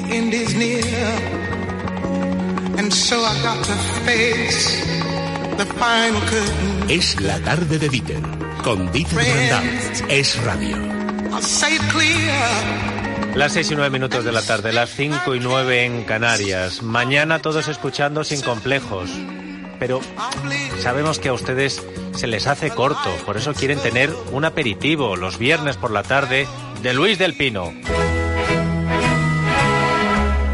the end is near. And so I got to face the final curtain. Es la tarde de Dieter, con Dieter Brandau. Es radio. I'll say it clear. Las 6 y 9 minutos de la tarde, las 5 y 9 en Canarias. Mañana todos escuchando sin complejos. Pero sabemos que a ustedes se les hace corto, por eso quieren tener un aperitivo los viernes por la tarde de Luis del Pino.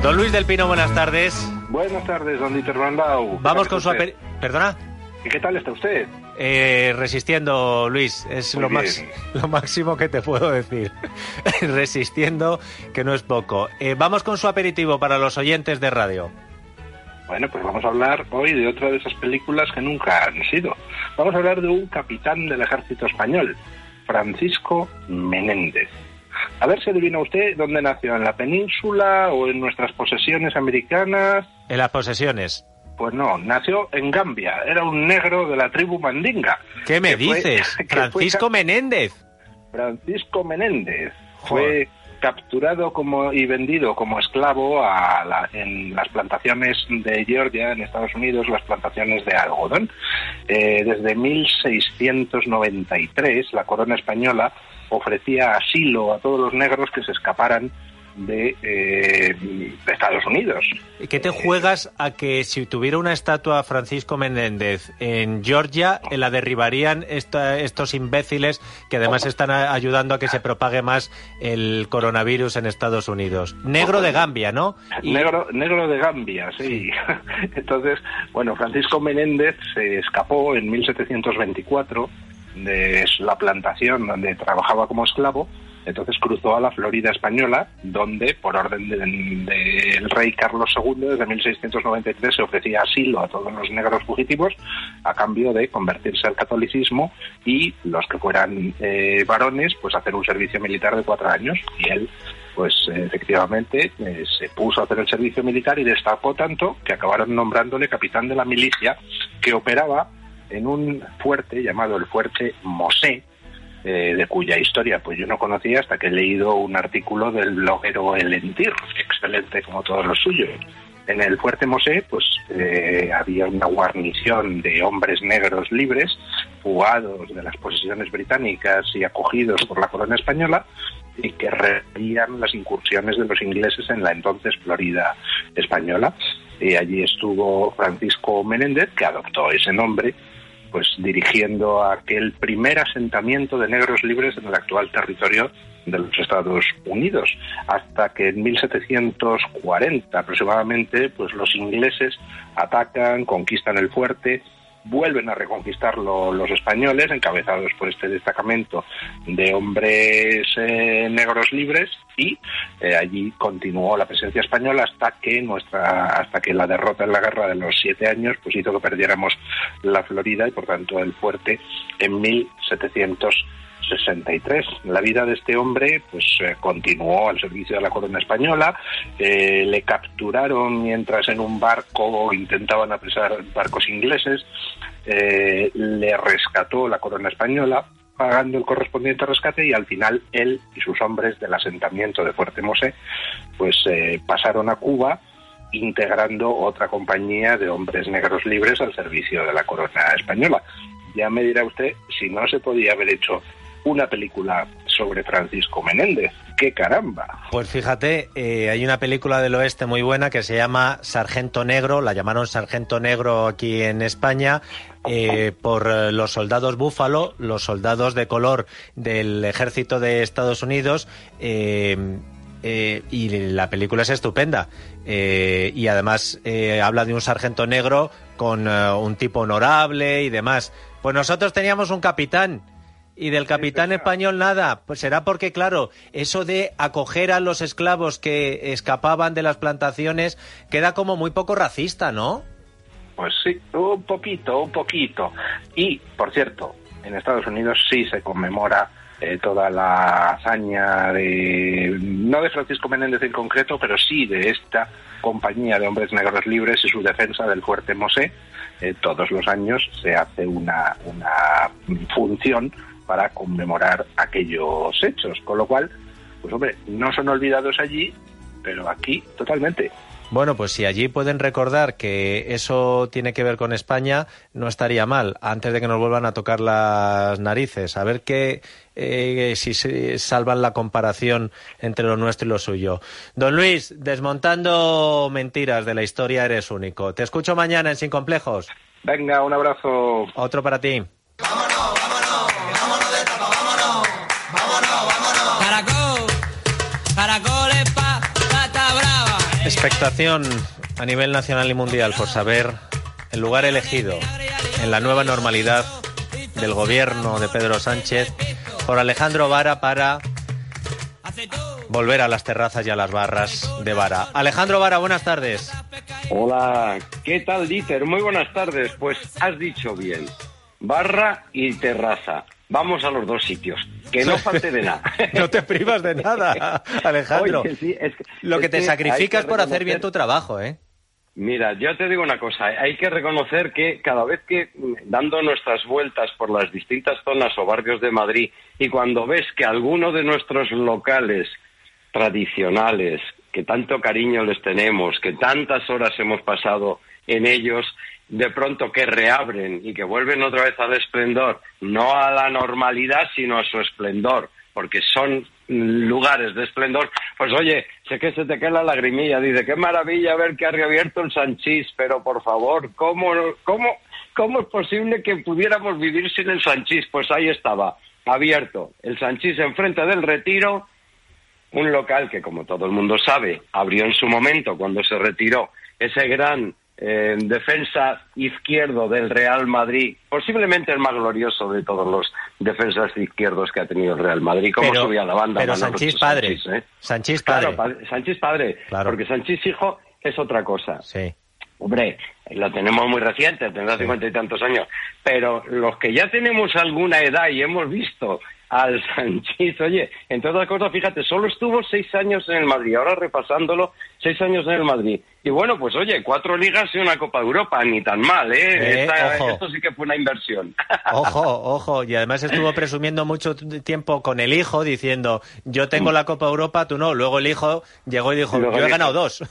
Don Luis del Pino, buenas tardes. Buenas tardes, don Dieter Brandau. Vamos con su aperitivo. ¿Perdona? ¿Y qué tal está usted? Eh, resistiendo, Luis, es lo, lo máximo que te puedo decir. resistiendo, que no es poco. Eh, vamos con su aperitivo para los oyentes de radio. Bueno, pues vamos a hablar hoy de otra de esas películas que nunca han sido. Vamos a hablar de un capitán del ejército español, Francisco Menéndez. A ver si adivina usted dónde nació, en la península o en nuestras posesiones americanas. En las posesiones. Pues no, nació en Gambia, era un negro de la tribu Mandinga. ¿Qué me fue- dices? fue Francisco Menéndez. Francisco Menéndez Joder. fue capturado como y vendido como esclavo a la- en las plantaciones de Georgia, en Estados Unidos, las plantaciones de algodón. Eh, desde 1693, la corona española ofrecía asilo a todos los negros que se escaparan de, eh, de Estados Unidos. ¿Qué te juegas a que si tuviera una estatua Francisco Menéndez en Georgia, eh, la derribarían esta- estos imbéciles que además están ayudando a que se propague más el coronavirus en Estados Unidos? Negro de Gambia, ¿no? Y- Negro, negro de Gambia, sí. Entonces, bueno, Francisco Menéndez se escapó en 1724 de la plantación donde trabajaba como esclavo. Entonces cruzó a la Florida española, donde, por orden del de- rey Carlos II, desde 1693 se ofrecía asilo a todos los negros fugitivos a cambio de convertirse al catolicismo y los que fueran eh, varones, pues hacer un servicio militar de cuatro años. Y él pues efectivamente eh, se puso a hacer el servicio militar y destacó tanto que acabaron nombrándole capitán de la milicia que operaba en un fuerte llamado el fuerte Mosé, eh, de cuya historia pues yo no conocía hasta que he leído un artículo del bloguero Elentir, excelente como todos los suyos. En el fuerte Mosé pues eh, había una guarnición de hombres negros libres, fugados de las posesiones británicas y acogidos por la corona española, y que reían las incursiones de los ingleses en la entonces Florida española. Y allí estuvo Francisco Menéndez, que adoptó ese nombre, pues dirigiendo aquel primer asentamiento de negros libres en el actual territorio de los Estados Unidos, hasta que en 1740 aproximadamente, pues los ingleses atacan, conquistan el fuerte, vuelven a reconquistarlo los españoles, encabezados por este destacamento de hombres eh, negros libres, y eh, allí continuó la presencia española hasta que nuestra, hasta que la derrota en la guerra de los siete años, pues hizo que perdiéramos la Florida y por tanto el fuerte en 1763. La vida de este hombre, pues eh, continuó al servicio de la corona española. eh, le capturaron mientras en un barco intentaban apresar barcos ingleses. eh, le rescató la corona española pagando el correspondiente rescate y al final él y sus hombres del asentamiento de Fuerte Mosé pues pasaron a Cuba integrando otra compañía de hombres negros libres al servicio de la corona española. Ya me dirá usted si no se podía haber hecho una película sobre Francisco Menéndez. ¡Qué caramba! Pues fíjate, eh, hay una película del oeste muy buena que se llama Sargento Negro, la llamaron Sargento Negro aquí en España, eh, por eh, los soldados búfalo, los soldados de color del ejército de Estados Unidos. y la película es estupenda. Y además habla de un sargento negro con un tipo honorable y demás. Pues nosotros teníamos un capitán y del capitán español nada. Pues será porque, claro, eso de acoger a los esclavos que escapaban de las plantaciones queda como muy poco racista, ¿no? Pues sí, un poquito, un poquito. Y, por cierto, en Estados Unidos sí se conmemora eh, toda la hazaña de, no de Francisco Menéndez en concreto, pero sí de esta compañía de hombres negros libres y su defensa del fuerte Mosé. Eh, todos los años se hace una, una función para conmemorar aquellos hechos, con lo cual, pues hombre, no son olvidados allí pero aquí totalmente. Bueno, pues si allí pueden recordar que eso tiene que ver con España, no estaría mal, antes de que nos vuelvan a tocar las narices. A ver qué, eh, si se salvan la comparación entre lo nuestro y lo suyo. Don Luis, desmontando mentiras de la historia, eres único. Te escucho mañana en Sin Complejos. Venga, un abrazo. Otro para ti. Expectación a nivel nacional y mundial por saber el lugar elegido en la nueva normalidad del gobierno de Pedro Sánchez por Alejandro Vara para volver a las terrazas y a las barras de Vara. Alejandro Vara, buenas tardes. Hola, ¿qué tal, Dieter? Muy buenas tardes. Pues has dicho bien. Barra y terraza. Vamos a los dos sitios. Que no falte de nada. no te privas de nada, Alejandro. Oye, sí, es que- Lo que te que sacrificas que por hacer bien tu trabajo, ¿eh? Mira, yo te digo una cosa, hay que reconocer que cada vez que mm, dando nuestras vueltas por las distintas zonas o barrios de Madrid y cuando ves que alguno de nuestros locales tradicionales, que tanto cariño les tenemos, que tantas horas hemos pasado en ellos, de pronto que reabren y que vuelven otra vez al esplendor, no a la normalidad, sino a su esplendor, porque son lugares de esplendor, pues oye, sé que se te queda la lagrimilla, dice, qué maravilla ver que ha reabierto el Sanchís, pero por favor, ¿cómo, cómo, cómo es posible que pudiéramos vivir sin el Sanchís? Pues ahí estaba, abierto, el Sanchís enfrente del retiro, un local que, como todo el mundo sabe, abrió en su momento cuando se retiró ese gran eh, defensa izquierdo del Real Madrid, posiblemente el más glorioso de todos los defensas izquierdos que ha tenido el Real Madrid. ¿Cómo Pero- subía la banda? pero Manolo Sanchís padre. Sanchís, ¿eh? Sanchís padre. pa- Sanchís padre, Claro. porque Sanchís hijo es otra cosa. Sí. Hombre, lo tenemos muy reciente, tendrá cincuenta y tantos años, pero los que ya tenemos alguna edad y hemos visto al Sanchís, oye, entre otras cosas, fíjate, solo estuvo seis años en el Madrid, ahora repasándolo, seis años en el Madrid. Y bueno, pues oye, cuatro ligas y una Copa de Europa, ni tan mal, ¿eh? Eh, Esta- esto sí que fue una inversión. Ojo, ojo. Y además estuvo presumiendo mucho tiempo con el hijo diciendo, yo tengo la Copa Europa, tú no. Luego el hijo llegó y dijo, Luego yo he ganado dos.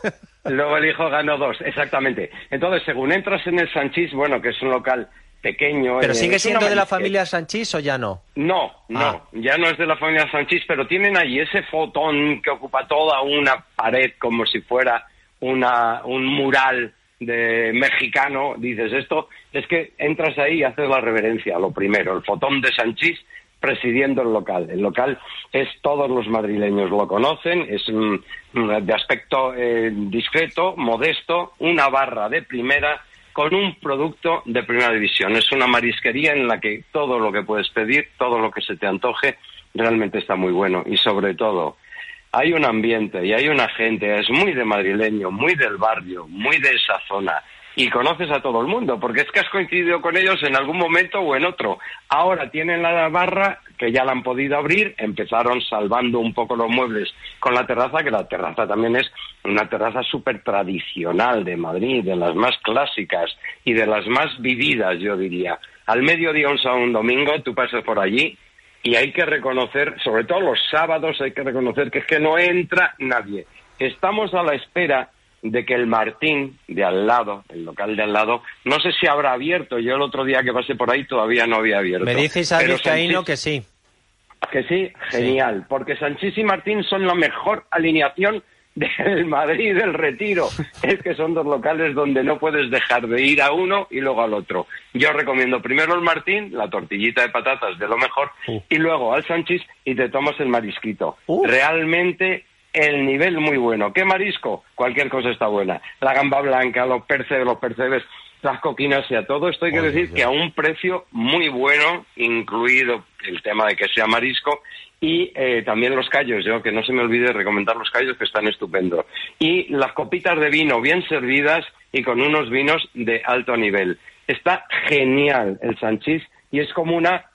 Luego el hijo ganó dos, exactamente. Entonces, según entras en el Sanchís, bueno, que es un local pequeño... ¿Pero eh, sigue siendo de la familia Sanchís o ya no? No, no, Ah. ya no es de la familia Sanchís, pero tienen allí ese fotón que ocupa toda una pared como si fuera una, un mural de mexicano. Dices, esto es que entras ahí y haces la reverencia, lo primero, el fotón de Sanchís presidiendo el local. El local es, todos los madrileños lo conocen, es mm, de aspecto eh, discreto, modesto, una barra de primera con un producto de primera división. Es una marisquería en la que todo lo que puedes pedir, todo lo que se te antoje, realmente está muy bueno. Y sobre todo, hay un ambiente y hay una gente, es muy de madrileño, muy del barrio, muy de esa zona. Y conoces a todo el mundo, porque es que has coincidido con ellos en algún momento o en otro. Ahora tienen la barra que ya la han podido abrir, empezaron salvando un poco los muebles con la terraza, que la terraza también es una terraza súper tradicional de Madrid, de las más clásicas y de las más vividas, yo diría. Al mediodía, un sábado, un domingo, tú pasas por allí y hay que reconocer, sobre todo los sábados, hay que reconocer que es que no entra nadie. Estamos a la espera de que el Martín de al lado, el local de al lado, no sé si habrá abierto. Yo el otro día que pasé por ahí todavía no había abierto. Me dice Isabel Vizcaíno que sí. que sí, genial, porque Sanchís y Martín son la mejor alineación del Madrid del Retiro. Es que son dos locales donde no puedes dejar de ir a uno y luego al otro. Yo recomiendo primero el Martín, la tortillita de patatas de lo mejor, Uh. y luego al Sanchís y te tomas el marisquito. Uh. Realmente el nivel muy bueno. ¿Qué marisco? Cualquier cosa está buena. La gamba blanca, los percebes, los percebes, las coquinas y a todo esto hay que decir que a un precio muy bueno, incluido el tema de que sea marisco y eh, también los callos, yo que no se me olvide recomendar los callos que están estupendos. Y las copitas de vino bien servidas y con unos vinos de alto nivel. Está genial el Sanchís y es como una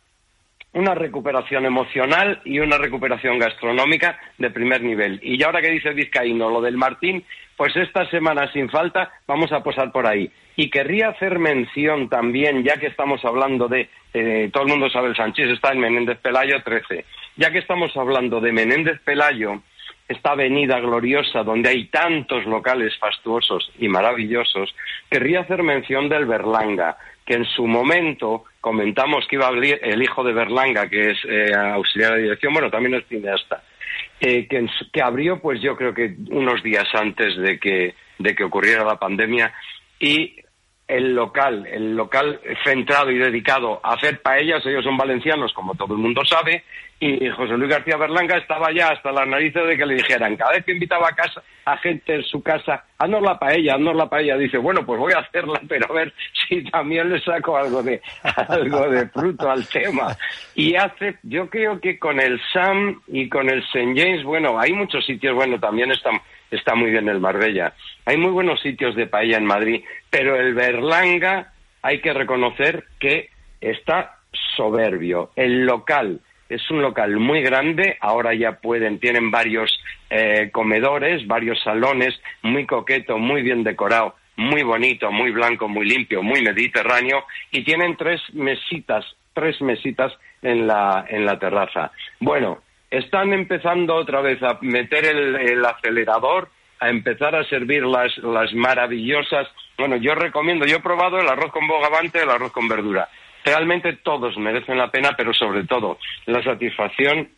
una recuperación emocional y una recuperación gastronómica de primer nivel. Y ahora que dice Vizcaíno lo del Martín, pues esta semana sin falta vamos a posar por ahí. Y querría hacer mención también, ya que estamos hablando de, eh, todo el mundo sabe el Sanchís está en Menéndez Pelayo 13, ya que estamos hablando de Menéndez Pelayo, esta avenida gloriosa donde hay tantos locales fastuosos y maravillosos, querría hacer mención del Berlanga, que en su momento comentamos que iba a abrir el hijo de Berlanga, que es eh, auxiliar de dirección, bueno, también es cineasta, eh, que, que, abrió, pues yo creo que unos días antes de que, de que ocurriera la pandemia, y el local, el local centrado y dedicado a hacer paellas, ellos son valencianos, como todo el mundo sabe, y José Luis García Berlanga estaba ya hasta las narices de que le dijeran, cada vez que invitaba a casa a gente en su casa, haznos la paella, haznos la paella, dice, bueno, pues voy a hacerla, pero a ver si también le saco algo de algo de fruto al tema. Y hace, yo creo que con el Sam y con el St. James, bueno, hay muchos sitios, bueno, también está, está muy bien el Marbella. Hay muy buenos sitios de paella en Madrid, pero el Berlanga hay que reconocer que está soberbio. El local es un local muy grande, ahora ya pueden, tienen varios eh, comedores, varios salones, muy coqueto, muy bien decorado, muy bonito, muy blanco, muy limpio, muy mediterráneo, y tienen tres mesitas, tres mesitas en la, en la terraza. Bueno, están empezando otra vez a meter el, el acelerador, a empezar a servir las, las maravillosas. Bueno, yo recomiendo, yo he probado el arroz con bogavante, el arroz con verdura realmente todos merecen la pena, pero sobre todo la satisfacción.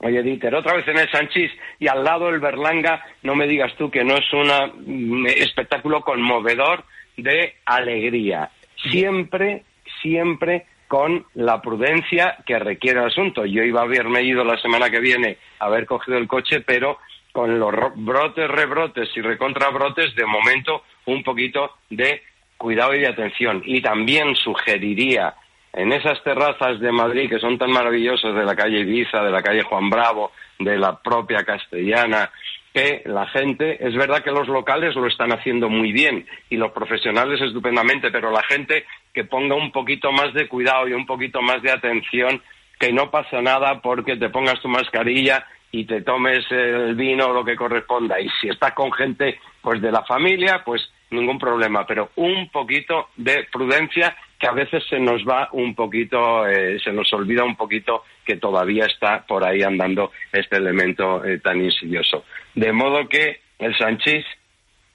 Oye, Dieter, otra vez en el Sanchís y al lado el Berlanga, no me digas tú que no es un espectáculo conmovedor de alegría. Siempre, siempre con la prudencia que requiere el asunto. Yo iba a haberme ido la semana que viene a haber cogido el coche, pero con los brotes, rebrotes y recontrabrotes, de momento un poquito de cuidado y de atención. Y también sugeriría en esas terrazas de Madrid que son tan maravillosas de la calle Ibiza, de la calle Juan Bravo, de la propia Castellana, que la gente, es verdad que los locales lo están haciendo muy bien y los profesionales estupendamente, pero la gente que ponga un poquito más de cuidado y un poquito más de atención, que no pasa nada porque te pongas tu mascarilla y te tomes el vino o lo que corresponda. Y si estás con gente pues de la familia, pues ningún problema, pero un poquito de prudencia que a veces se nos va un poquito, eh, se nos olvida un poquito que todavía está por ahí andando este elemento eh, tan insidioso. De modo que el Sanchís,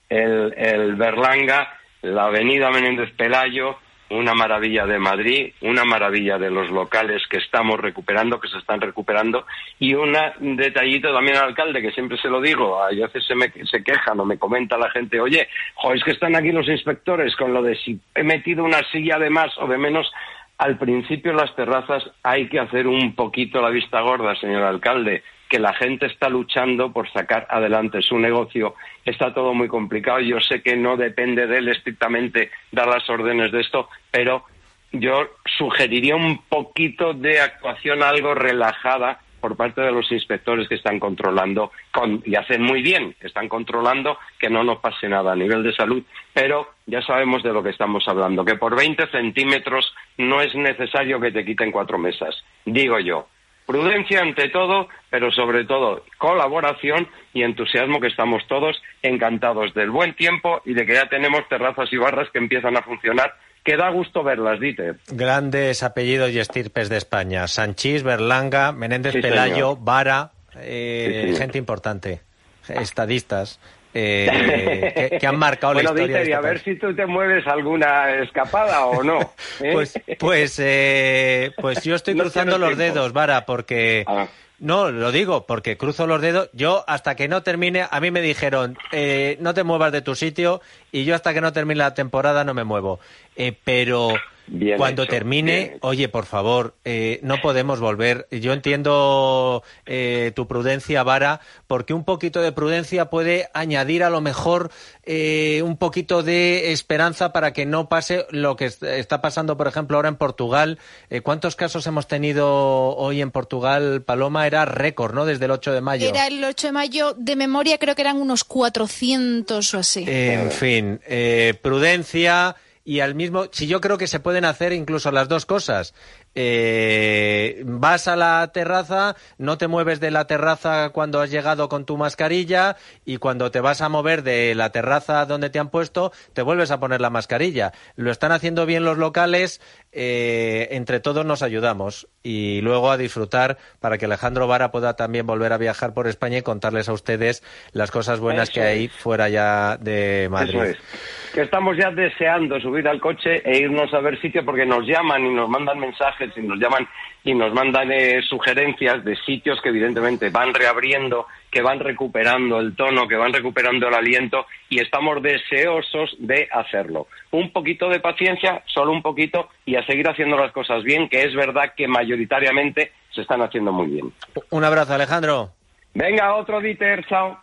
el, el Berlanga, la avenida Menéndez Pelayo, una maravilla de Madrid, una maravilla de los locales que estamos recuperando, que se están recuperando, y un detallito también al alcalde, que siempre se lo digo, a veces se, me, se quejan o me comenta la gente, oye, jo, es que están aquí los inspectores con lo de si he metido una silla de más o de menos. Al principio las terrazas hay que hacer un poquito la vista gorda, señor alcalde que la gente está luchando por sacar adelante su negocio. Está todo muy complicado. Yo sé que no depende de él estrictamente dar las órdenes de esto, pero yo sugeriría un poquito de actuación algo relajada por parte de los inspectores que están controlando y hacen muy bien, están controlando que no nos pase nada a nivel de salud, pero ya sabemos de lo que estamos hablando, que por 20 centímetros no es necesario que te quiten cuatro mesas, digo yo. Prudencia ante todo, pero sobre todo colaboración y entusiasmo que estamos todos encantados del buen tiempo y de que ya tenemos terrazas y barras que empiezan a funcionar que da gusto verlas, Dieter. Grandes apellidos y estirpes de España. Sanchís, Berlanga, Menéndez Pelayo, Vara, eh, gente importante, estadistas eh, que, han marcado la historia. Bueno, y a este ver si tú te mueves alguna escapada o no. ¿eh? Pues, pues, eh, pues yo estoy cruzando los dedos, Vara, porque... Ah. No, lo digo, porque cruzo los dedos. Yo, hasta que no termine, a mí me dijeron, eh, no te muevas de tu sitio, y yo hasta que no termine la temporada no me muevo. Eh, cuando termine, oye, por favor, eh, no podemos volver. Yo entiendo eh, tu prudencia, Vara, porque un poquito de prudencia puede añadir a lo mejor eh, un poquito de esperanza para que no pase lo que está pasando, por ejemplo, ahora en Portugal. ¿Cuántos casos hemos tenido hoy en Portugal, Paloma? Era récord, ¿no? Desde el 8 de mayo. Era el 8 de mayo, de memoria creo que eran unos 400 o así. en fin, prudencia y al mismo, si yo creo que se pueden hacer incluso las dos cosas, eh, vas a la terraza, no te mueves de la terraza cuando has llegado con tu mascarilla y cuando te vas a mover de la terraza donde te han puesto, te vuelves a poner la mascarilla. Lo están haciendo bien los locales, eh, entre todos nos ayudamos y luego a disfrutar para que Alejandro Vara pueda también volver a viajar por España y contarles a ustedes las cosas buenas que hay fuera ya de Madrid. Es. Que estamos ya deseando subir al coche e irnos a ver sitio porque nos llaman y nos mandan mensajes y nos llaman y nos mandan eh, sugerencias de sitios que evidentemente van reabriendo, que van recuperando el tono, que van recuperando el aliento y estamos deseosos de hacerlo. Un poquito de paciencia, solo un poquito, y a seguir haciendo las cosas bien, que es verdad que mayoritariamente se están haciendo muy bien. Un abrazo, Alejandro. Venga, otro Dieter, chao.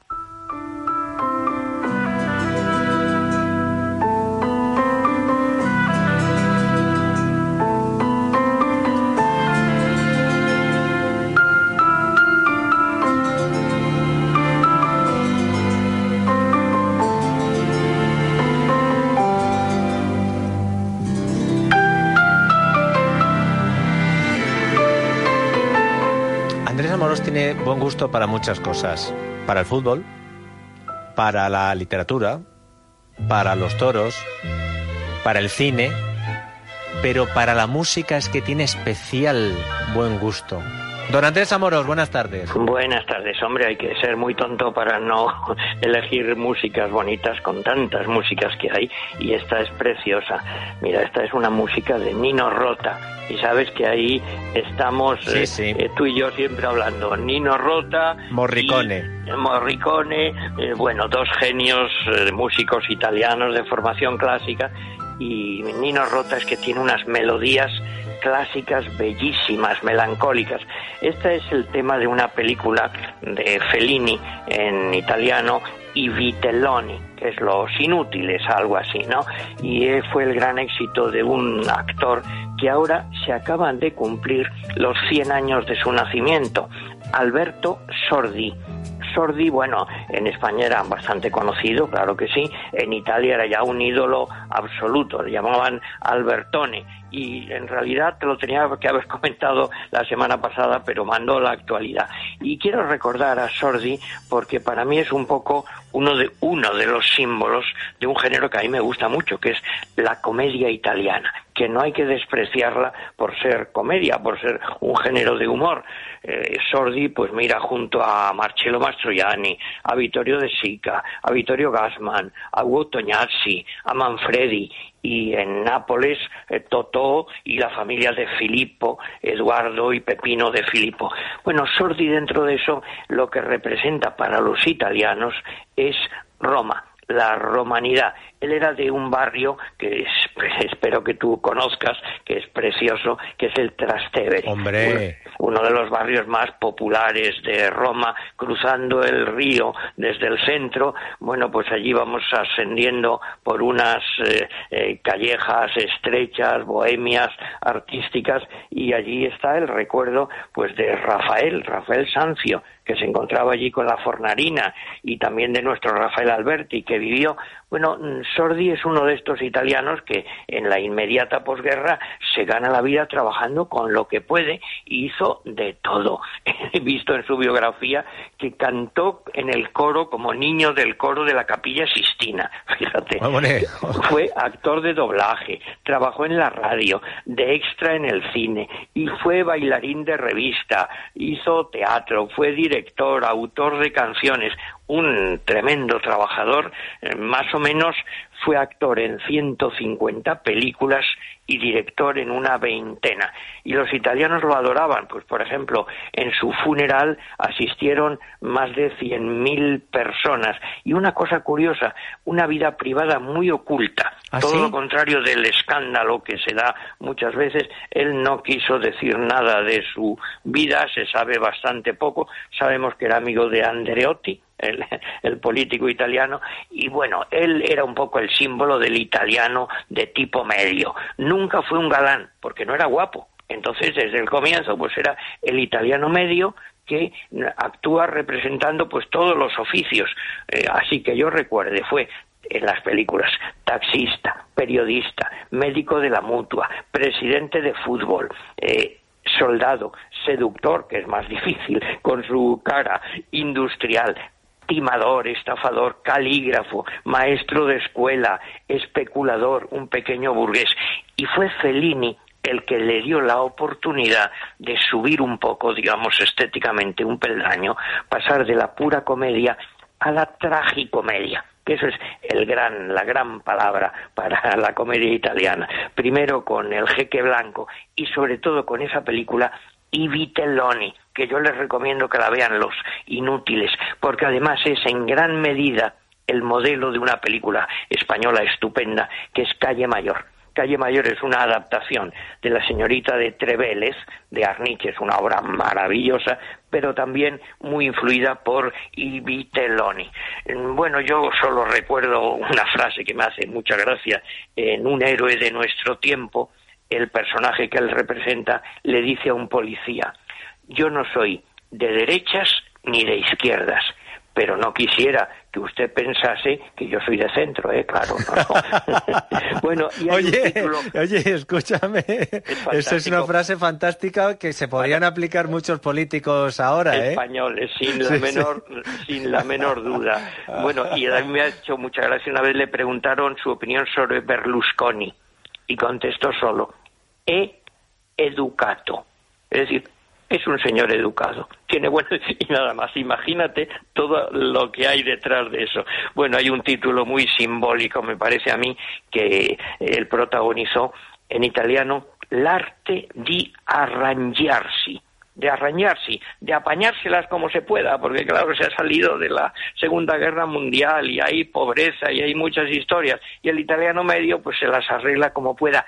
Buen gusto para muchas cosas. Para el fútbol, para la literatura, para los toros, para el cine, pero para la música es que tiene especial buen gusto. Don Andrés Amoros, buenas tardes. Buenas tardes, hombre, hay que ser muy tonto para no elegir músicas bonitas con tantas músicas que hay y esta es preciosa. Mira, esta es una música de Nino Rota y sabes que ahí estamos Sí, eh, sí. eh, tú y yo siempre hablando. Nino Rota, Morricone. y- Morricone, eh, bueno, dos genios eh, músicos italianos de formación clásica y Nino Rota es que tiene unas melodías clásicas bellísimas, melancólicas. Este es el tema de una película de Fellini en italiano y Vitelloni, que es Los Inútiles, algo así, ¿no? Y fue el gran éxito de un actor que ahora se acaban de cumplir los 100 años de su nacimiento, Alberto Sordi. Sordi, bueno, en España era bastante conocido, claro que sí, en Italia era ya un ídolo absoluto, le llamaban Albertone y en realidad te lo tenía que haber comentado la semana pasada, pero mandó la actualidad. Y quiero recordar a Sordi porque para mí es un poco uno de uno de los símbolos de un género que a mí me gusta mucho, que es la comedia italiana, que no hay que despreciarla por ser comedia, por ser un género de humor. Eh, Sordi, pues mira, junto a Marcello Mastroianni, a Vittorio De Sica, a Vittorio Gassman, a Hugo Tognazzi, a Manfredi y en Nápoles eh, Totò y la familia de Filippo, Eduardo y Pepino de Filippo. Bueno, Sordi dentro de eso lo que representa para los italianos es Roma, la romanidad. Él era de un barrio que es- espero que tú conozcas, que es precioso, que es el Trastevere. Hombre. Uno de los barrios más populares de Roma, cruzando el río desde el centro. Bueno, pues allí vamos ascendiendo por unas eh, eh, callejas estrechas, bohemias, artísticas, y allí está el recuerdo pues de Rafael, Rafael Sancio, que se encontraba allí con la Fornarina, y también de nuestro Rafael Alberti, que vivió. Bueno, mm, Sordi es uno de estos italianos que en la inmediata posguerra se gana la vida trabajando con lo que puede y hizo de todo. He visto en su biografía que cantó en el coro como niño del coro de la Capilla Sistina. Fíjate. Fue actor de doblaje, trabajó en la radio, de extra en el cine y fue bailarín de revista, hizo teatro, fue director, autor de canciones, un tremendo trabajador, eh, más o menos fue actor en 150 películas y director en una veintena. Y los italianos lo adoraban, pues por ejemplo, en su funeral asistieron más de 100.000 personas. Y una cosa curiosa, una vida privada muy oculta. ¿Ah, Todo sí? lo contrario del escándalo que se da muchas veces, él no quiso decir nada de su vida, se sabe bastante poco. Sabemos que era amigo de Andreotti, el, político italiano, y bueno, él era un poco el símbolo del italiano de tipo medio. Nunca fue un galán, porque no era guapo. Entonces, desde el comienzo, pues era el italiano medio que actúa representando pues todos los oficios. Eh, así que yo recuerde, fue en las películas. Taxista, periodista, médico de la mutua, presidente de fútbol, eh, soldado, seductor, que es más difícil, con su cara industrial, timador, estafador, calígrafo, maestro de escuela, especulador, un pequeño burgués. Y fue Fellini el que le dio la oportunidad de subir un poco, digamos, estéticamente un peldaño, pasar de la pura comedia a la tragicomedia que eso es el gran, la gran palabra para la comedia italiana. Primero con El Jeque Blanco y sobre todo con esa película I Vitelloni, que yo les recomiendo que la vean los inútiles, porque además es en gran medida el modelo de una película española estupenda que es Calle Mayor. Calle Mayor es una adaptación de La señorita de Treveles, de Arniche, es una obra maravillosa, pero también muy influida por Ibiteloni. Bueno, yo solo recuerdo una frase que me hace mucha gracia en Un héroe de nuestro tiempo, el personaje que él representa le dice a un policía, yo no soy de derechas ni de izquierdas, pero no quisiera que usted pensase que yo soy de centro, ¿eh? Claro. bueno, y oye, oye, escúchame, esa es una frase fantástica que se podrían aplicar muchos políticos ahora, ¿eh? Españoles, sin la menor, sin la menor duda. Bueno, y a mí me ha hecho mucha gracia una vez le preguntaron su opinión sobre Berlusconi y contestó solo, he educato. Es decir, es un señor educado, tiene bueno y nada más. Imagínate todo lo que hay detrás de eso. Bueno, hay un título muy simbólico, me parece a mí, que él protagonizó en italiano, L'arte di arrangiarsi de arrañarse, de apañárselas como se pueda, porque claro, se ha salido de la Segunda Guerra Mundial y hay pobreza y hay muchas historias, y el italiano medio pues se las arregla como pueda,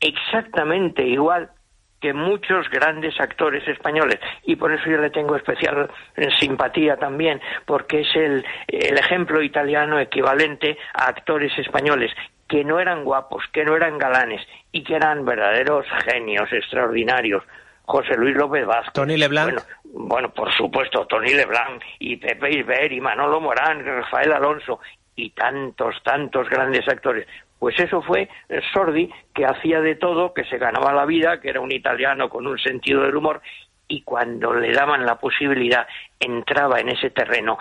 exactamente igual que muchos grandes actores españoles y por eso yo le tengo especial simpatía también porque es el, el ejemplo italiano equivalente a actores españoles que no eran guapos, que no eran galanes y que eran verdaderos genios extraordinarios. José Luis López Vázquez. Tony Leblanc. Bueno, por supuesto, Tony Leblanc y Pepe Isber y Manolo Morán, Rafael Alonso y tantos, tantos grandes actores. Pues eso fue Sordi, que hacía de todo, que se ganaba la vida, que era un italiano con un sentido del humor, y cuando le daban la posibilidad entraba en ese terreno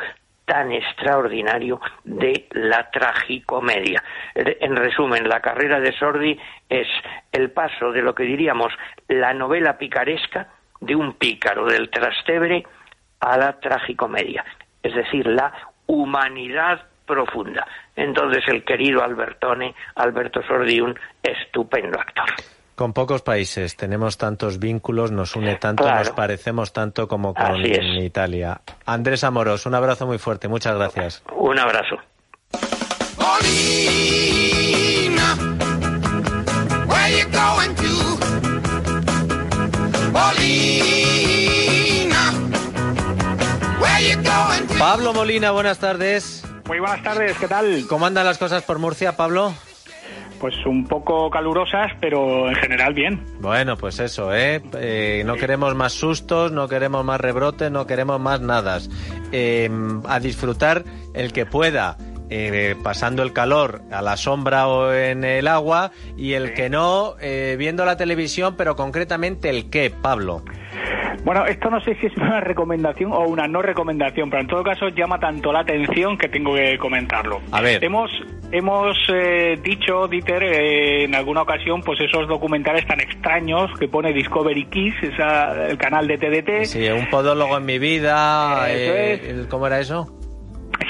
tan extraordinario de la tragicomedia. En resumen, la carrera de Sordi es el paso de lo que diríamos la novela picaresca de un pícaro del Trastevere a la tragicomedia, es decir, la humanidad profunda. Entonces el querido Albertone, Alberto Sordi, un estupendo actor. Con pocos países tenemos tantos vínculos, nos une tanto, nos parecemos tanto como con Italia. Andrés Amoros, un abrazo muy fuerte, muchas gracias. Un abrazo. Pablo Molina, buenas tardes. Muy buenas tardes, ¿qué tal? ¿Cómo andan las cosas por Murcia, Pablo? Pues un poco calurosas, pero en general bien. Bueno, pues eso, ¿eh? eh no queremos más sustos, no queremos más rebrotes, no queremos más nada. Eh, a disfrutar el que pueda. Eh, pasando el calor a la sombra o en el agua y el que no viendo la televisión, pero concretamente el qué, Pablo. Bueno, esto no sé si es una recomendación o una no recomendación, pero en todo caso llama tanto la atención que tengo que comentarlo. A ver. Hemos, hemos eh, dicho, Dieter, eh, en alguna ocasión, pues esos documentales tan extraños que pone Discovery Kids, esa, el canal de TDT. Sí, un podólogo en mi vida. Eh, ¿Cómo era eso?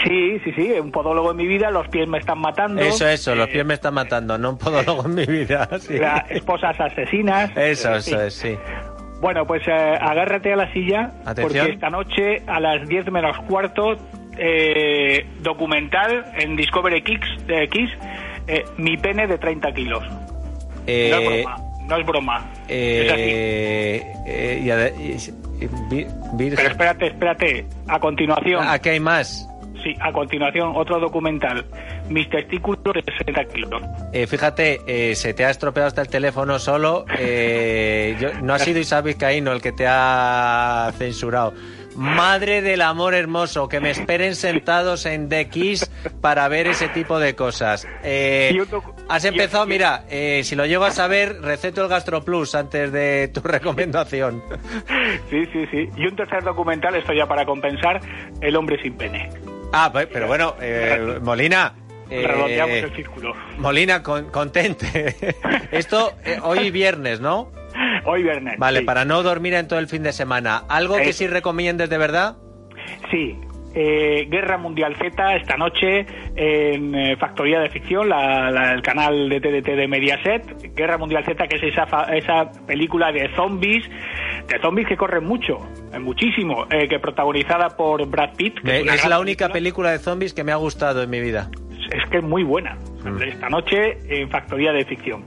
Sí, sí, sí, un podólogo en mi vida, los pies me están matando. Eso, eso, los pies me están matando, no un podólogo en mi vida. Sí. esposas asesinas. Eso, eso es, sí. Bueno, pues eh, agárrate a la silla, porque esta noche a las 10 menos cuarto, eh, documental en Discovery Kicks, eh, eh, Mi pene de 30 kilos. no es broma, no es broma. es así. Pero espérate, espérate, a continuación... ¿A qué hay más? Sí, a continuación, otro documental. Mis testículos de 60 kilos. Eh, fíjate, eh, se te ha estropeado hasta el teléfono solo. Eh, no ha sido Isabel Vizcaíno el que te ha censurado. Madre del amor hermoso, que me esperen sentados en Kiss para ver ese tipo de cosas. Eh, has empezado, mira, eh, si lo llevas a ver, receto el GastroPlus antes de tu recomendación. Sí, sí, sí. Y un tercer documental, esto ya para compensar, El hombre sin pene. Ah, pero bueno, eh, Molina, Redondeamos el círculo. Molina, contente. Esto hoy viernes, ¿no? Hoy viernes. Vale, para no dormir en todo el fin de semana. ¿Algo que sí recomiendes de verdad? Sí, eh, Guerra Mundial Z esta noche en eh, Factoría de Ficción, el canal de TDT de Mediaset. Guerra Mundial Z, que es esa, esa película de zombies, de zombies que corren mucho, eh, muchísimo, que protagonizada por Brad Pitt. es la única película de zombies que me ha gustado en mi vida. Es que es muy buena. Mm. Esta noche en Factoría de Ficción.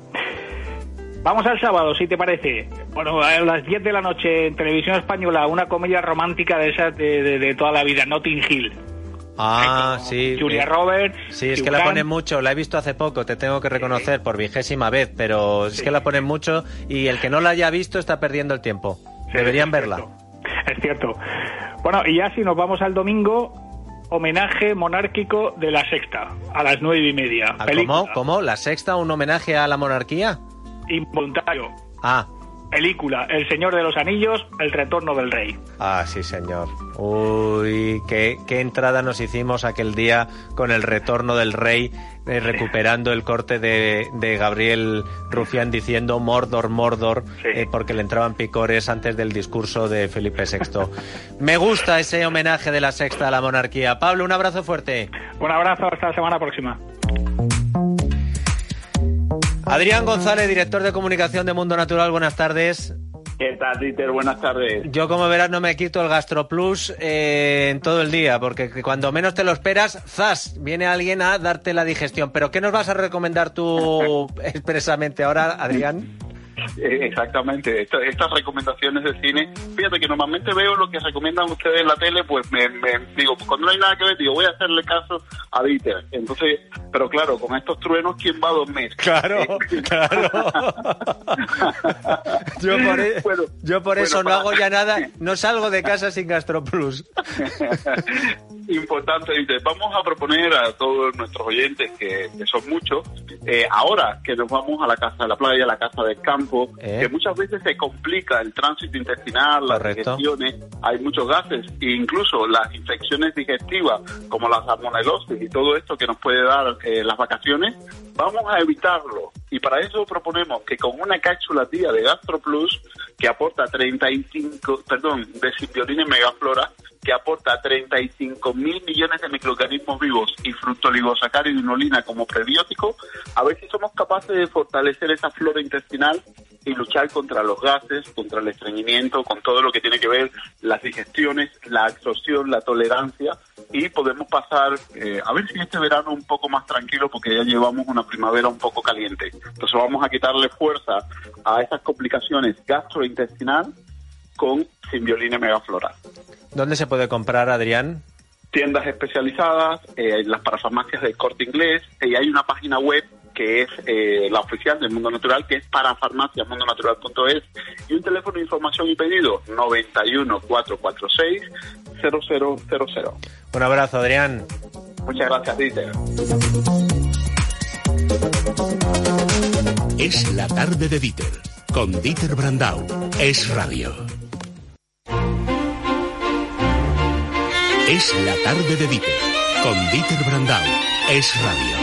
Vamos al sábado, si te parece. Bueno, a las 10 de la noche en Televisión Española, una comedia romántica de esas de, toda la vida, Notting Hill. Ah, sí. Julia Roberts. Sí, es que la ponen mucho. La he visto hace poco, te tengo que reconocer, por vigésima vez, pero es que la ponen mucho y el que no la haya visto está perdiendo el tiempo. Deberían verla. Es cierto. Bueno, y ya si nos vamos al domingo, homenaje monárquico de la sexta, a las nueve y media. ¿Cómo? ¿Cómo? ¿La sexta un homenaje a la monarquía? Involuntario. Ah. Película, El Señor de los Anillos, El Retorno del Rey. Ah, sí, señor. Uy, qué, qué entrada nos hicimos aquel día con El Retorno del Rey, eh, recuperando el corte de, de, Gabriel Rufián diciendo Mordor, Mordor, eh, porque le entraban picores antes del discurso de Felipe VI. Me gusta ese homenaje de la sexta a la monarquía. Pablo, un abrazo fuerte. Un abrazo, hasta la semana próxima. Adrián González, director de comunicación de Mundo Natural, buenas tardes. ¿Qué tal, Dieter? Buenas tardes. Yo, como verás, no me quito el GastroPlus eh, en todo el día, porque cuando menos te lo esperas, ¡zas! Viene alguien a darte la digestión. ¿Pero qué nos vas a recomendar tú expresamente ahora, Adrián? Eh, exactamente, estas recomendaciones de cine, fíjate que normalmente veo lo que recomiendan ustedes en la tele, pues me, digo, pues cuando no hay nada que ver, digo, voy a hacerle caso a Dieter. Entonces, pero claro, con estos truenos, ¿quién va a dormir? Claro, eh, claro. yo por, e- yo por eso no hago ya nada, no salgo de casa sin GastroPlus. Importante, Dieter. Vamos a proponer a todos nuestros oyentes, que, son muchos, eh, ahora que nos vamos a la casa de la playa, a la casa del campo, eh. que muchas veces se complica el tránsito intestinal, las digestiones, hay muchos gases e incluso las infecciones digestivas como la salmonelosis y todo esto que nos puede dar eh, las vacaciones, vamos a evitarlo. Y para eso proponemos que con una cápsula día de GastroPlus que aporta 35, perdón, de Simpiolina Megaflora, que aporta 35 mil millones de microorganismos vivos y fructoligosacárido y inulina como prebiótico, a ver si somos capaces de fortalecer esa flora intestinal y luchar contra los gases, contra el estreñimiento, con todo lo que tiene que ver las digestiones, la absorción, la tolerancia y podemos pasar, eh, a ver si este verano un poco más tranquilo porque ya llevamos una primavera un poco caliente. Entonces vamos a quitarle fuerza a esas complicaciones gastrointestinal con Simbiolina Megaflora. ¿Dónde se puede comprar, Adrián? Tiendas especializadas, eh, las parafarmacias del corte inglés, y hay una página web que es eh, la oficial del Mundo Natural, que es parafarmaciamundonatural.es, y un teléfono de información y pedido 91 446 0000. Un abrazo, Adrián. Muchas gracias, Dieter. Es la tarde de Dieter, con Dieter Brandau. Es radio. Es la tarde de Dieter, con Dieter Brandau. Es radio.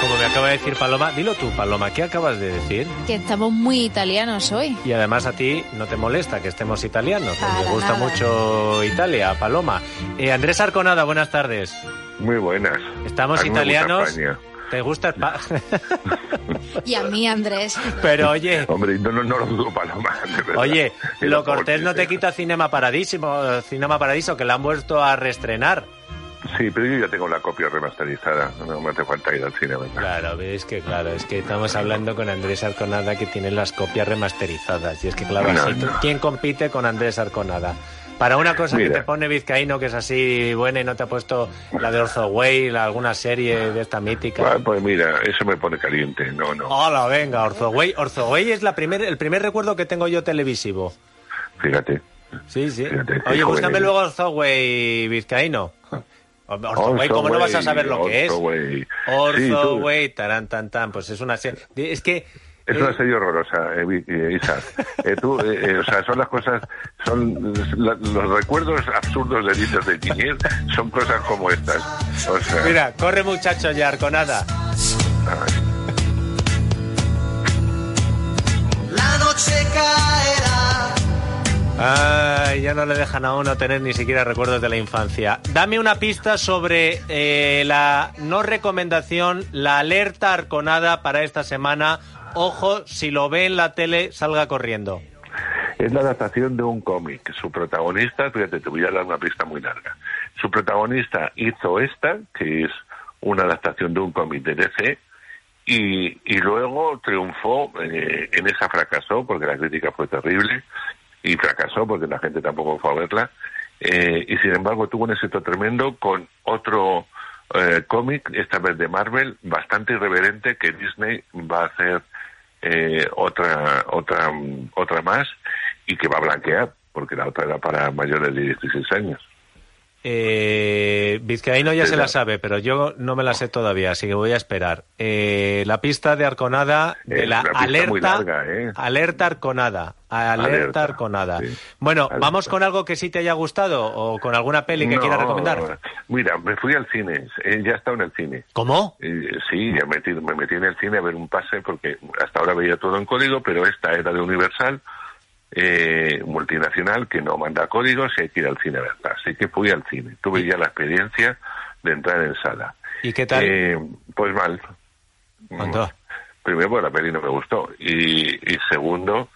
Como me acaba de decir Paloma, dilo tú, Paloma, ¿qué acabas de decir? Que estamos muy italianos hoy. Y además a ti no te molesta que estemos italianos, me gusta mucho Italia, Paloma. Eh, Andrés Arconada, buenas tardes. Muy buenas. Estamos italianos. ¿Te gusta el y a mí, Andrés. Pero oye... Hombre, no, no, no lo dudo, Paloma. Oye, lo cortés no te quita Cinema Paradiso, Cinema Paradiso, que la han vuelto a reestrenar. Sí, pero yo ya tengo la copia remasterizada, no me hace falta ir al cine. Claro, ves que claro, es que estamos hablando con Andrés Arconada que tiene las copias remasterizadas. Y es que claro, ¿quién compite con Andrés Arconada? Para una cosa que te pone Vizcaíno, que es así buena y no te ha puesto la de Orzo Way, alguna serie de esta mítica. Pues mira, eso me pone caliente, no, no. Hola, venga, Orzo Way. Orzo Way es la primer, el primer recuerdo que tengo yo televisivo. Fíjate. Sí, sí. Oye, búscame luego Orzo Way Vizcaíno. Orzo Way, ¿cómo no vas a saber lo que es? Orzo Way, tarán, tan, tan. Pues es una serie. Es que es una serie horrorosa, eh, eh Isa. Eh, tú, eh, eh, o sea, son las cosas, son los recuerdos absurdos de Dices de Quiñer, son cosas como estas. O sea, Mira, corre muchacho ya, Arconada. La noche caerá. Ay, ya no le dejan a uno tener ni siquiera recuerdos de la infancia. Dame una pista sobre la no recomendación, la alerta arconada para esta semana ojo, si lo ve en la tele, salga corriendo. Es la adaptación de un cómic. Su protagonista, fíjate, te voy a dar una pista muy larga. Su protagonista hizo esta, que es una adaptación de un cómic de DC, y, y luego triunfó, eh, en esa fracasó, porque la crítica fue terrible, y fracasó porque la gente tampoco fue a verla, eh, y sin embargo tuvo un éxito tremendo con otro eh, cómic, esta vez de Marvel, bastante irreverente, que Disney va a hacer eh, otra, otra, otra más y que va a blanquear, porque la otra era para mayores de 16 años. Eh, Vizcaíno ya se la sabe, pero yo no me la sé todavía, así que voy a esperar. Eh, la pista de Arconada, de la, alerta, ¿eh? alerta Arconada, alerta, Arconada. Bueno, ¿vamos con algo que sí te haya gustado o con alguna peli que quieras recomendar? Mira, me fui al cine, eh, ya he estado en el cine. ¿Cómo? sí, ya me, me metí en el cine a ver un pase porque hasta ahora veía todo en código, pero esta era de Universal eh, multinacional que no manda códigos y hay que ir al cine a verla. Así que fui al cine. Tuve ya la experiencia de entrar en sala. ¿Y qué tal? Eh, pues mal. ¿Cuánto? Primero, porque la peli no me gustó. Y, segundo,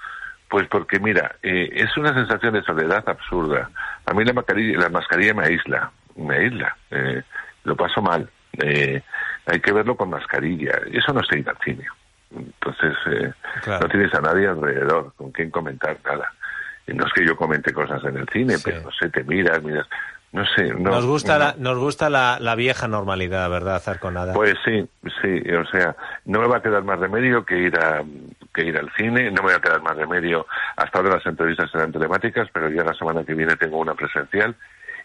pues porque, mira, eh, es una sensación de soledad absurda. A mí la mascarilla, la mascarilla me aísla. Me aísla. Eh, lo paso mal. hay que verlo con mascarilla. Eso no es ir al cine. Entonces, eh, no tienes a nadie alrededor con quien comentar nada. Y no es que yo comente cosas en el cine, pero no sé, te miras, miras. No sé. nos gusta, la, nos gusta la, la, vieja normalidad, ¿verdad, nada Pues sí, sí. O sea, no me va a quedar más remedio que ir, a, que ir al cine. No me va a quedar más remedio. Hasta ahora las entrevistas serán telemáticas, pero ya la semana que viene tengo una presencial.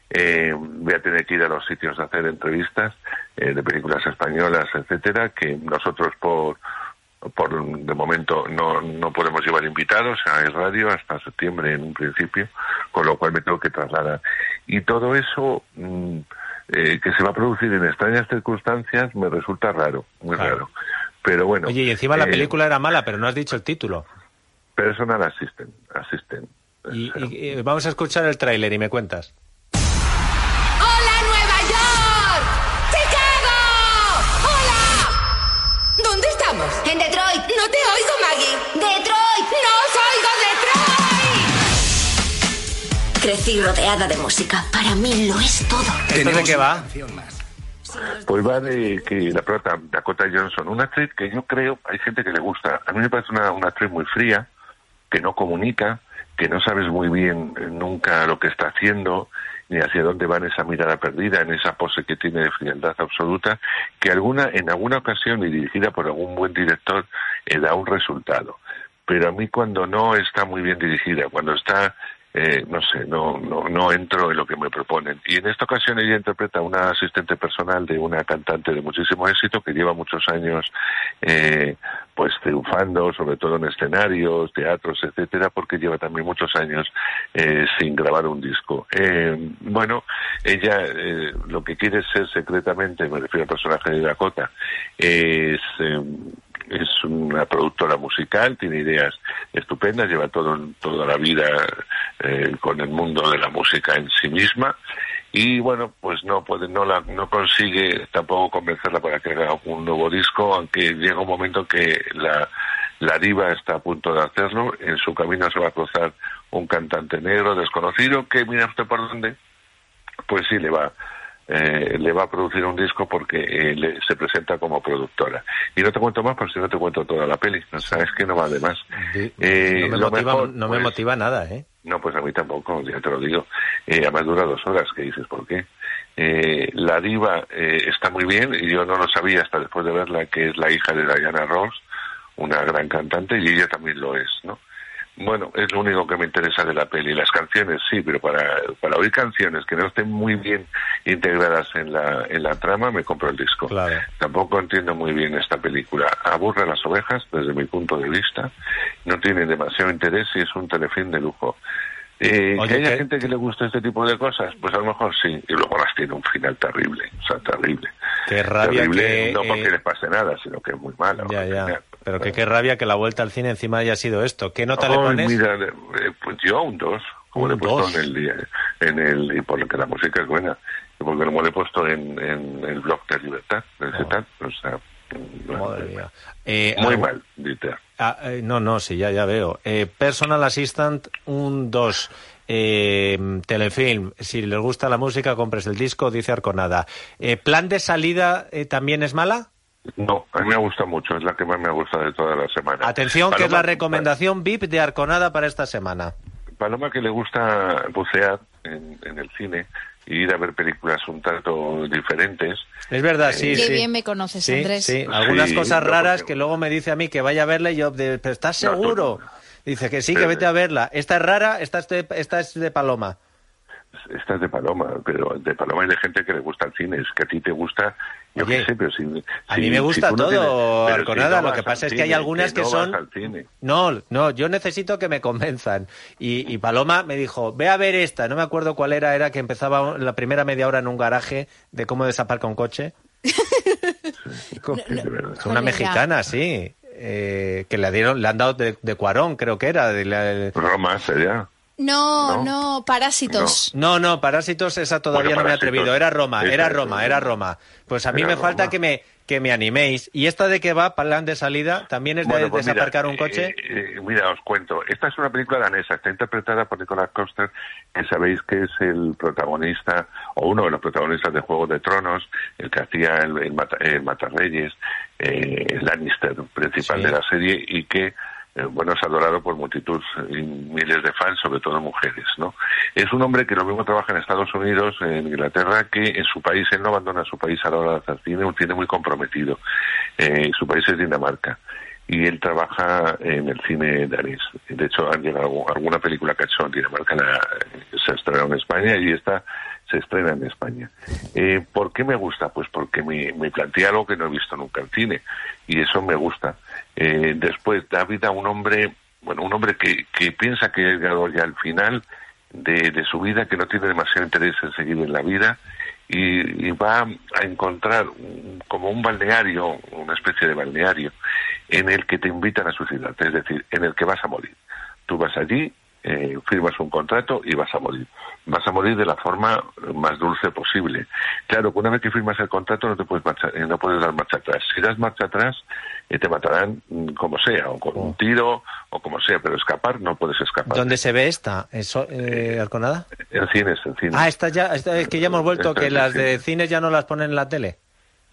Eh, voy a tener que ir a los sitios a hacer entrevistas eh, de películas españolas, etcétera, que nosotros por por de momento no, no podemos llevar invitados a radio hasta septiembre en un principio, con lo cual me tengo que trasladar. Y todo eso mm, eh, que se va a producir en extrañas circunstancias me resulta raro, muy raro. Pero bueno. Oye, y encima la eh, película era mala, pero no has dicho el título. Personal Assistant. Assistant. Y, y vamos a escuchar el tráiler y me cuentas. En Detroit. No te oigo, Maggie. Detroit. No os oigo, Detroit. Crecí rodeada de música. Para mí lo es todo. ¿Esto de qué va? Pues va de que la prota Dakota Johnson, una actriz que yo creo, hay gente que le gusta. A mí me parece una, una actriz muy fría, que no comunica, que no sabes muy bien nunca lo que está haciendo, ni hacia dónde va en esa mirada perdida, en esa pose que tiene de frialdad absoluta, que alguna, en alguna ocasión y dirigida por algún buen director eh, da un resultado. Pero a mí cuando no está muy bien dirigida, cuando está eh, no sé, no, no, no entro en lo que me proponen. Y en esta ocasión ella interpreta a una asistente personal de una cantante de muchísimo éxito que lleva muchos años eh, pues triunfando, sobre todo en escenarios, teatros, etcétera, porque lleva también muchos años eh, sin grabar un disco. bueno, ella lo que quiere ser secretamente, me refiero al personaje de Dakota, es es una productora musical, tiene ideas estupendas, lleva todo, toda la vida eh, con el mundo de la música en sí misma. Y bueno, pues no puede, no la, no consigue tampoco convencerla para que haga un nuevo disco, aunque llega un momento que la, la diva está a punto de hacerlo, en su camino se va a cruzar un cantante negro desconocido que mira usted por dónde, pues sí le va eh, le va a producir un disco porque eh, se presenta como productora. Y no te cuento más, porque si no te cuento toda la peli. O sea, es que no va de más. Eh, no me, motiva, no me pues, motiva nada, ¿eh? No, pues a mí tampoco, ya te lo digo. eh, además dura dos horas, que dices, ¿por qué? Eh, la diva eh, está muy bien, y yo no lo sabía hasta después de verla, que es la hija de Diana Ross, una gran cantante, y ella también lo es, ¿no? Bueno, es lo único que me interesa de la peli. Las canciones sí, pero para, para oír canciones que no estén muy bien integradas en la, en la trama, me compro el disco. Tampoco entiendo muy bien esta película. Aburre a las ovejas, desde mi punto de vista. No tiene demasiado interés y es un telefilm de lujo. Eh, ¿Que haya gente que le gusta este tipo de cosas? Pues a lo mejor sí. Y luego las tiene un final terrible. O sea, terrible. Qué rabia terrible, No porque les pase nada, sino que es muy mala. Ya, ya. Pero que qué rabia que la vuelta al cine encima haya sido esto. ¿Qué nota le pones? Mira, eh, pues yo un 2, como le he puesto en el, en el... Y porque la música es buena. Porque lo he puesto en, en el blog de Libertad, de oh. O sea... Madre mía. Eh, muy mal, Dieter. Ah, eh, no, no, sí, ya, ya veo. Eh, personal Assistant, un 2. Eh, telefilm, si les gusta la música, compres el disco, dice Arconada. ¿Plan de salida también es mala? No, a mí me gusta mucho, es la que más me gusta de toda la semana. Atención, que es la recomendación VIP de Arconada para esta semana. Paloma que le gusta bucear en, el cine y ir a ver películas un tanto diferentes. Es verdad, sí, Qué bien me conoces, Andrés. Sí, algunas cosas raras que luego me dice a mí que vaya a verla y yo, ¿pero estás seguro? Dice que sí, que vete a verla. Esta es rara, esta es esta es de Paloma esta es de Paloma, pero de Paloma hay de gente que le gusta el cine, es que a ti te gusta, yo qué sé, pero si, A mí me gusta todo, Arconada, lo que pasa es que hay algunas que, son... No, no, yo necesito que me convenzan. Y, y, Paloma me dijo, ve a ver esta, no me acuerdo cuál era, era que empezaba la primera media hora en un garaje de cómo desaparca un coche. es una mexicana, sí. Eh, que le dieron, le han dado de, Cuarón, creo que era. De, Roma sería. No, no, Parásitos. No, no, Parásitos esa todavía no me he atrevido. Era Roma, era Roma, era Roma. Pues a mí me falta que me que me animéis. ¿Y esta de qué va, plan de salida? ¿También es de pues desaparcar un coche? Eh, eh, mira, os cuento. Esta es una película danesa. Está interpretada por Nicolas Coster, que sabéis que es el protagonista, o uno de los protagonistas de Juego de Tronos, el que hacía el, el, Matarreyes, eh, el Lannister principal de la serie, y que eh, bueno, es adorado por multitud y miles de fans, sobre todo mujeres, ¿no? Es un hombre que lo mismo trabaja en Estados Unidos, en Inglaterra, que en su país, él no abandona su país a la hora de hacer cine, un cine muy comprometido. Eh, su país es Dinamarca y él trabaja en el cine danés. De hecho, alguna película que ha hecho en Dinamarca se ha estrenado en España y esta se estrena en España. Eh, ¿Por qué me gusta? Pues porque me, me plantea algo que no he visto nunca en cine y eso me gusta. Eh, después da vida a un hombre, bueno, un hombre que, que piensa que ha llegado ya al final de, su vida, que no tiene demasiado interés en seguir en la vida y, va a encontrar como un balneario, una especie de balneario, en el que te invitan a su ciudad, es decir, en el que vas a morir. Tú vas allí eh, firmas un contrato y vas a morir. Vas a morir de la forma más dulce posible. Claro, una vez que firmas el contrato no te puedes eh, no puedes dar marcha atrás. Si das marcha atrás, eh, te matarán mm, como sea, o con un tiro, o como sea, pero escapar no puedes escapar. ¿Dónde se ve esta, eso, eh, Arconada? En cines, en cines. Ah, esta ya, es que ya hemos vuelto, que las de cines ya no las ponen en la tele.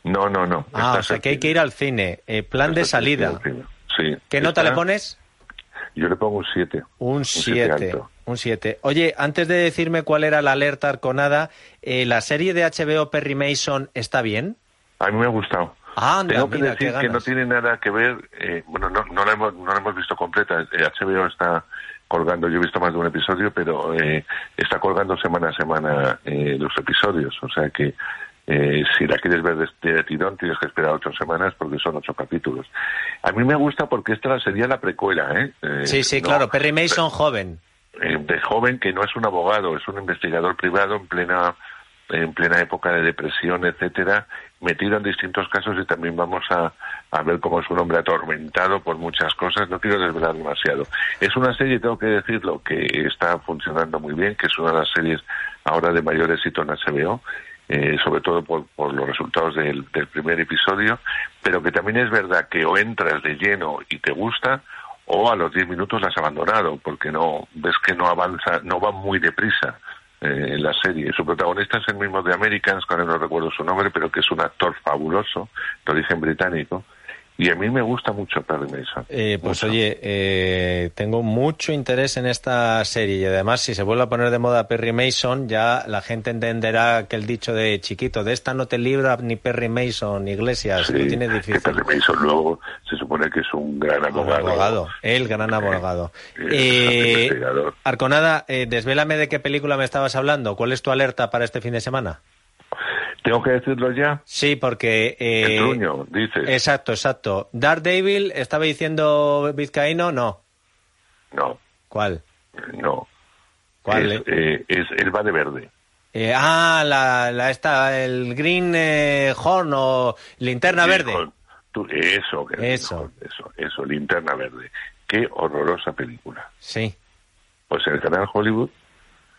No, no, no. Ah, o sea que hay que ir al cine. plan de salida. Sí. ¿Qué nota le pones? Yo le pongo un 7. Un 7. Un 7. Oye, antes de decirme cuál era la alerta arconada, eh, ¿la serie de HBO Perry Mason está bien? A mí me ha gustado. Ah, Tengo que decir que no tiene nada que ver, eh, bueno, no, no, la hemos, no la hemos visto completa. HBO eh, está colgando, yo he visto más de un episodio, pero eh, está colgando semana a semana eh, los episodios. O sea que eh, si la quieres ver de, tirón, tienes que esperar ocho semanas porque son ocho capítulos. A mí me gusta porque esta sería la precuela, ¿eh? eh sí, sí, claro. Perry Mason joven. Eh, de joven que no es un abogado, es un investigador privado en plena en plena época de depresión, etcétera, metido en distintos casos y también vamos a, a, ver cómo es un hombre atormentado por muchas cosas. No quiero desvelar demasiado. Es una serie, tengo que decirlo, que está funcionando muy bien, que es una de las series ahora de mayor éxito en HBO eh, sobre todo por, por los resultados del, primer episodio, pero que también es verdad que o entras de lleno y te gusta, o a los 10 minutos la has abandonado, porque no ves que no avanza, no va muy deprisa eh, la serie. Su protagonista es el mismo de Americans, que no recuerdo su nombre, pero que es un actor fabuloso, de origen británico, Y a mí me gusta mucho Perry Mason. Eh, pues oye, eh, tengo mucho interés en esta serie y además si se vuelve a poner de moda Perry Mason, ya la gente entenderá que el dicho de chiquito, de esta no te libra ni Perry Mason ni Iglesias, lo tiene difícil. Perry Mason luego se supone que es un gran abogado. abogado el gran abogado. Eh, Arconada, desvélame de qué película me estabas hablando. ¿Cuál es tu alerta para este fin de semana? ¿Tengo que decirlo ya? Sí, porque... Eh, el truño, dices. Exacto, exacto. Daredevil, estaba diciendo Vizcaíno, no. No. ¿Cuál? No. ¿Cuál? Es, eh, es el va de verde. Eh, ah, la, la esta, el Green eh, Horn o Linterna Verde. eso, eso. eso, eso, Linterna Verde. Qué horrorosa película. Sí. Pues en el canal Hollywood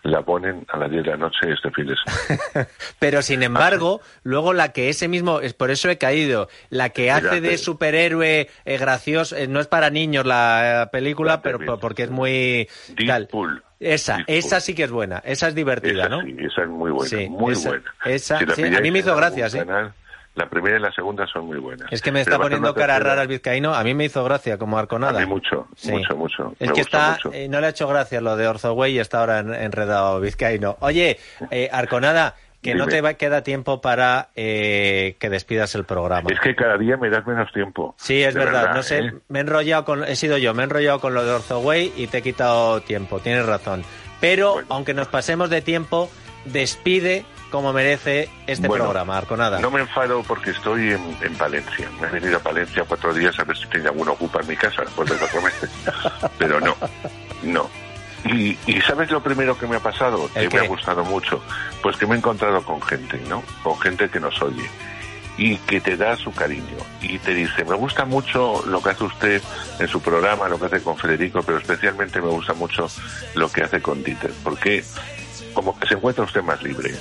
la ponen a las 10 de la noche este fin de semana. Pero sin embargo, luego la que ese mismo, es por eso he caído, la que hace de superhéroe eh, gracioso, eh, no es para niños la eh, película, pero porque es muy Deadpool. Esa, esa sí que es buena, esa es divertida, ¿no? Sí, esa es muy buena, muy buena. Esa, a mí me hizo gracia, sí. La primera y la segunda son muy buenas. Es que me está poniendo cara rara el vizcaíno. A mí me hizo gracia como Arconada. A mí mucho, mucho, mucho. Es que está, eh, no le ha hecho gracia lo de Orzoway y está ahora enredado vizcaíno. Oye, eh, Arconada, que no te va, queda tiempo para eh, que despidas el programa. Es que cada día me das menos tiempo. Sí, es verdad. No sé, me he enrollado con, he sido yo, me he enrollado con lo de Orzoway y te he quitado tiempo. Tienes razón. Pero aunque nos pasemos de tiempo, despide como merece este programa, Arconada. No me enfado porque estoy en, Palencia. Me he venido a Palencia cuatro días a ver si tenía alguno ocupa en mi casa después de cuatro meses. Pero no, no. Y, ¿sabes lo primero que me ha pasado? Que me ha gustado mucho. Pues que me he encontrado con gente, ¿no? Con gente que nos oye y que te da su cariño y te dice, me gusta mucho lo que hace usted en su programa, lo que hace con Federico, pero especialmente me gusta mucho lo que hace con Dieter, porque como que se encuentra usted más libre.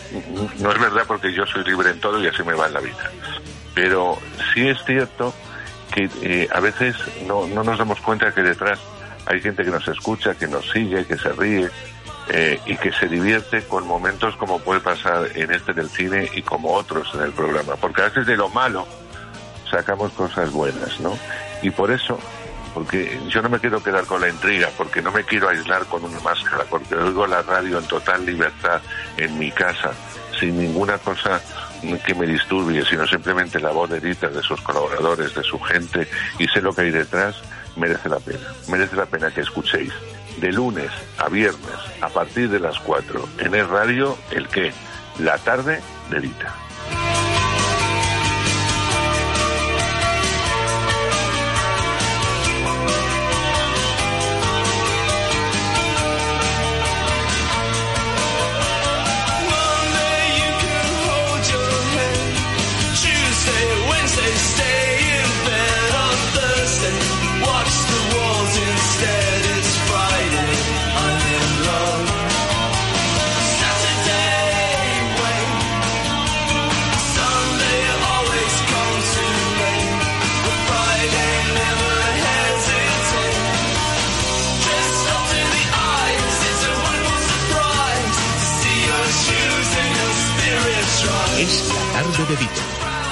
No es verdad porque yo soy libre en todo y así me va en la vida. Pero sí es cierto que eh, a veces no, no nos damos cuenta que detrás hay gente que nos escucha, que nos sigue, que se ríe eh, y que se divierte con momentos como puede pasar en este del cine y como otros en el programa. Porque a veces de lo malo sacamos cosas buenas, ¿no? Y por eso porque yo no me quiero quedar con la intriga, porque no me quiero aislar con una máscara, porque oigo la radio en total libertad en mi casa, sin ninguna cosa que me disturbie, sino simplemente la voz de Dita, de sus colaboradores, de su gente, y sé lo que hay detrás, merece la pena. Merece la pena que escuchéis de lunes a viernes, a partir de las 4, en el radio, el qué, la tarde de Dita.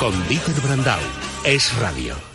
Con Dieter Brandau. Es Radio.